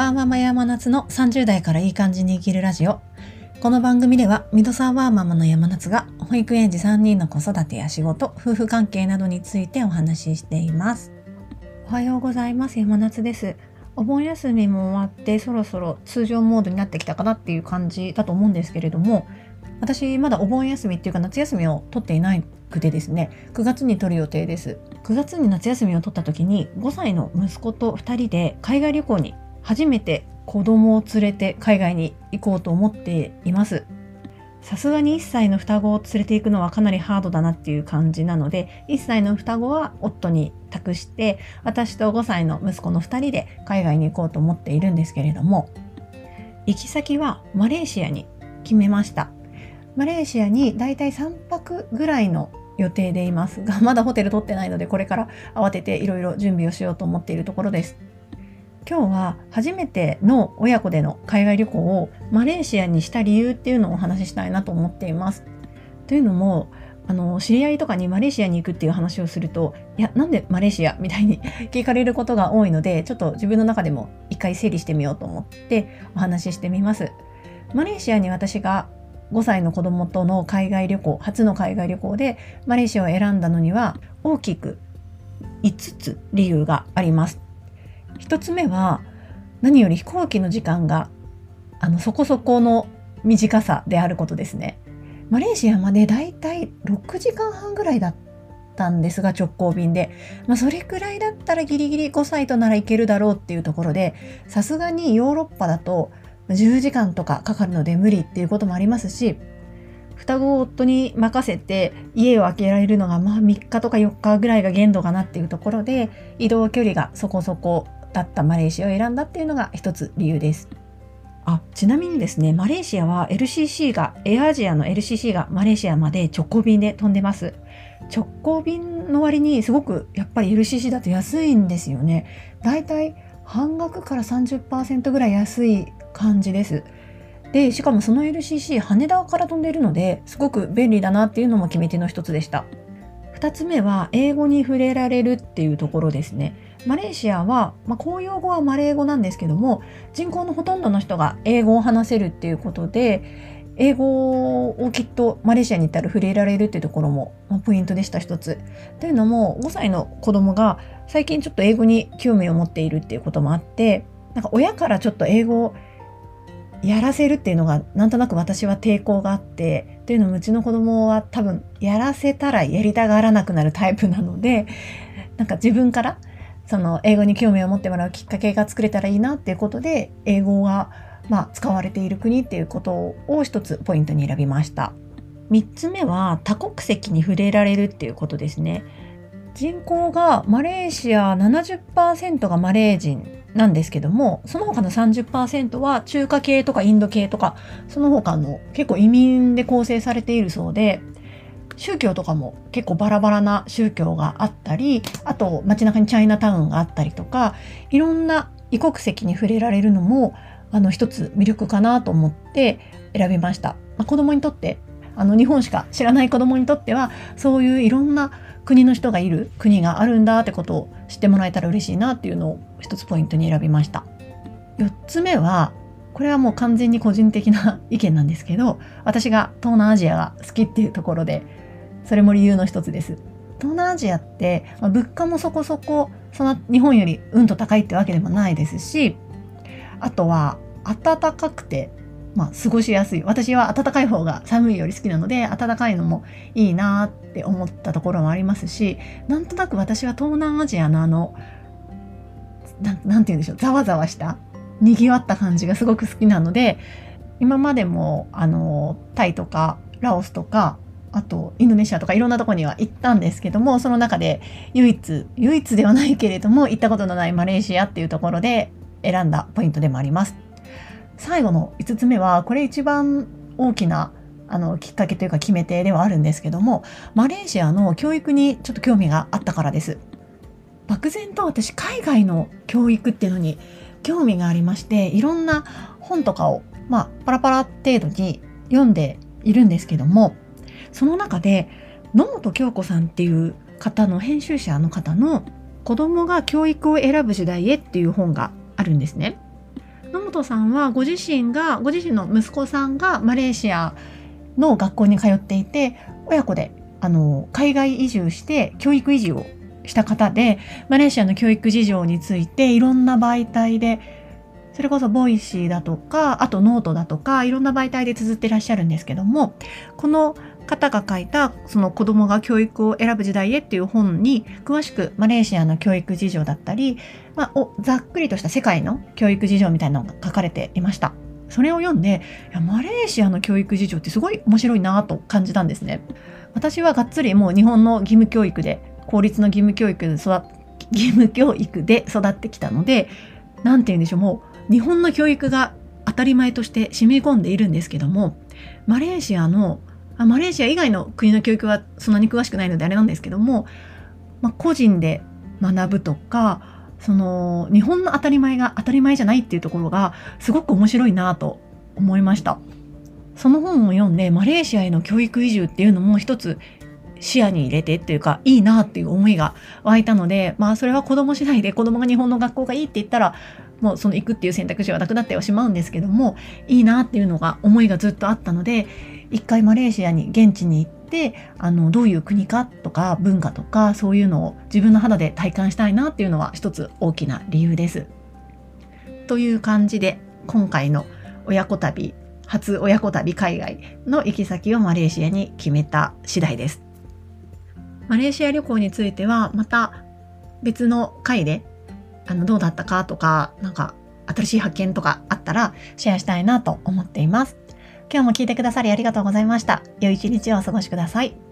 ワーママ山夏の30代からいい感じに生きるラジオ。この番組では、ミドサーワーママの山夏が、保育園児3人の子育てや仕事、夫婦関係などについてお話ししています。おはようございます。山夏です。お盆休みも終わって、そろそろ通常モードになってきたかなっていう感じだと思うんですけれども、私まだお盆休みっていうか夏休みを取っていないくてですね9月に取る予定です9月に夏休みを取った時に5歳の息子と2人で海外旅行に初めて子供を連れて海外に行こうと思っています。さすがに1歳の双子を連れて行くのはかなりハードだなっていう感じなので、1歳の双子は夫に託して、私と5歳の息子の2人で海外に行こうと思っているんですけれども、行き先はマレーシアに決めました。マレーシアにだいたい3泊ぐらいの予定でいますが、まだホテル取ってないので、これから慌てていろいろ準備をしようと思っているところです。今日は初めての親子での海外旅行をマレーシアにした理由っていうのをお話ししたいなと思っています。というのもあの知り合いとかにマレーシアに行くっていう話をするといやなんでマレーシアみたいに 聞かれることが多いのでちょっと自分の中でも一回整理してみようと思ってお話ししてみます。マレーシアに私が5歳の子供との海外旅行初の海外旅行でマレーシアを選んだのには大きく5つ理由があります。1つ目は何より飛行機の時間があのそこそこの短さであることですね。マレーシアまでだいたい6時間半ぐらいだったんですが直行便で、まあ、それくらいだったらギリギリ5歳とならいけるだろうっていうところでさすがにヨーロッパだと10時間とかかかるので無理っていうこともありますし双子を夫に任せて家を空けられるのがまあ3日とか4日ぐらいが限度かなっていうところで移動距離がそこそこだったマレーシアを選んだっていうのが一つ理由です。あちなみにですねマレーシアは LCC がエアアジアの LCC がマレーシアまで直行便で飛んでます。直行便の割にすごくやっぱり LCC だと安いんですよね。だいたい半額から30%ぐらい安い感じです。でしかもその LCC 羽田から飛んでいるのですごく便利だなっていうのも決め手の一つでした。2つ目は英語に触れられるっていうところですね。マレーシアは、まあ、公用語はマレー語なんですけども人口のほとんどの人が英語を話せるっていうことで英語をきっとマレーシアに行ったら触れられるっていうところも、ポイントでした一つ。というのも5歳の子供が最近ちょっと英語に興味を持っているっていうこともあってなんか親からちょっと英語をやらせるっていうのがなんとなく私は抵抗があってというのもうちの子供は多分やらせたらやりたがらなくなるタイプなのでなんか自分からその英語に興味を持ってもらうきっかけが作れたらいいなっていうことで英語がまあ使われている国っていうことを一つポイントに選びました。3つ目は多国籍に触れられるっていうことですね。人口がマレーシア70%がマレー人なんですけどもその他の30%は中華系とかインド系とかその他の結構移民で構成されているそうで宗教とかも結構バラバラな宗教があったりあと街中にチャイナタウンがあったりとかいろんな異国籍に触れられるのもあの一つ魅力かなと思って選びました。まあ、子供にとってあの日本しか知らない子供にとってはそういういろんな国の人がいる国があるんだってことを知ってもらえたら嬉しいなっていうのを一つポイントに選びました。4つ目はこれはもう完全に個人的な意見なんですけど私が東南アジアが好きっていうところでそれも理由の一つです。東南アジアって、まあ、物価もそこそこその日本よりうんと高いってわけでもないですしあとは暖かくて、まあ、過ごしやすい私は暖かい方が寒いより好きなので暖かいのもいいなって思ったところもありますしなんとなく私は東南アジアのあの何て言うんでしょうざわざわしたにぎわった感じがすごく好きなので今までもあのタイとかラオスとかあとインドネシアとかいろんなとこには行ったんですけどもその中で唯一唯一ではないけれども行ったことのないマレーシアっていうところで選んだポイントでもあります。最後の5つ目はこれ一番大きなあのきっかけというか決め手ではあるんですけどもマレーシアの教育にちょっと興味があったからです。漠然と私海外の教育っていうのに興味がありましていろんな本とかをまあパラパラ程度に読んでいるんですけどもその中で野本京子さんっていう方の編集者の方の子供が教育を選ぶ時代へっていう本があるんですね。野本さんはご自身がご自身の息子さんがマレーシアの学校に通っていて親子であの海外移住して教育移住をした方でマレーシアの教育事情についていろんな媒体でそれこそ Voicy だとかあとノートだとかいろんな媒体で綴ってらっしゃるんですけどもこの方が書いたその子供が教育を選ぶ時代へっていう本に詳しくマレーシアの教育事情だったり、まあ、おざっくりとした世界の教育事情みたいなのが書かれていました。それを読んでいやマレーシアの教育事情ってすごい面白いなと感じたんですね。私はがっつりもう日本の義務教育で公立の義務教育で育義務教育で育ってきたので何て言うんでしょうもう日本の教育が当たり前として染み込んでいるんですけどもマレーシアのあマレーシア以外の国の教育はそんなに詳しくないのであれなんですけども、まあ、個人で学ぶとかその日本の当たり前が当たり前じゃないっていうところがすごく面白いなと思いました。その本を読んでマレーシアへの教育移住っていうのも一つ視野に入れてっていうかいいなっていう思いが湧いたのでまあそれは子供次第で子供が日本の学校がいいって言ったらもうその行くっていう選択肢はなくなってはしまうんですけどもいいなっていうのが思いがずっとあったので一回マレーシアに現地に行ってあのどういう国かとか文化とかそういうのを自分の肌で体感したいなっていうのは一つ大きな理由です。という感じで今回の親子旅初親子旅海外の行き先をマレーシアに決めた次第です。マレーシア旅行についてはまた別の回であのどうだったかとかなんか新しい発見とかあったらシェアしたいなと思っています。今日も聞いてくださりありがとうございました。良い一日をお過ごしください。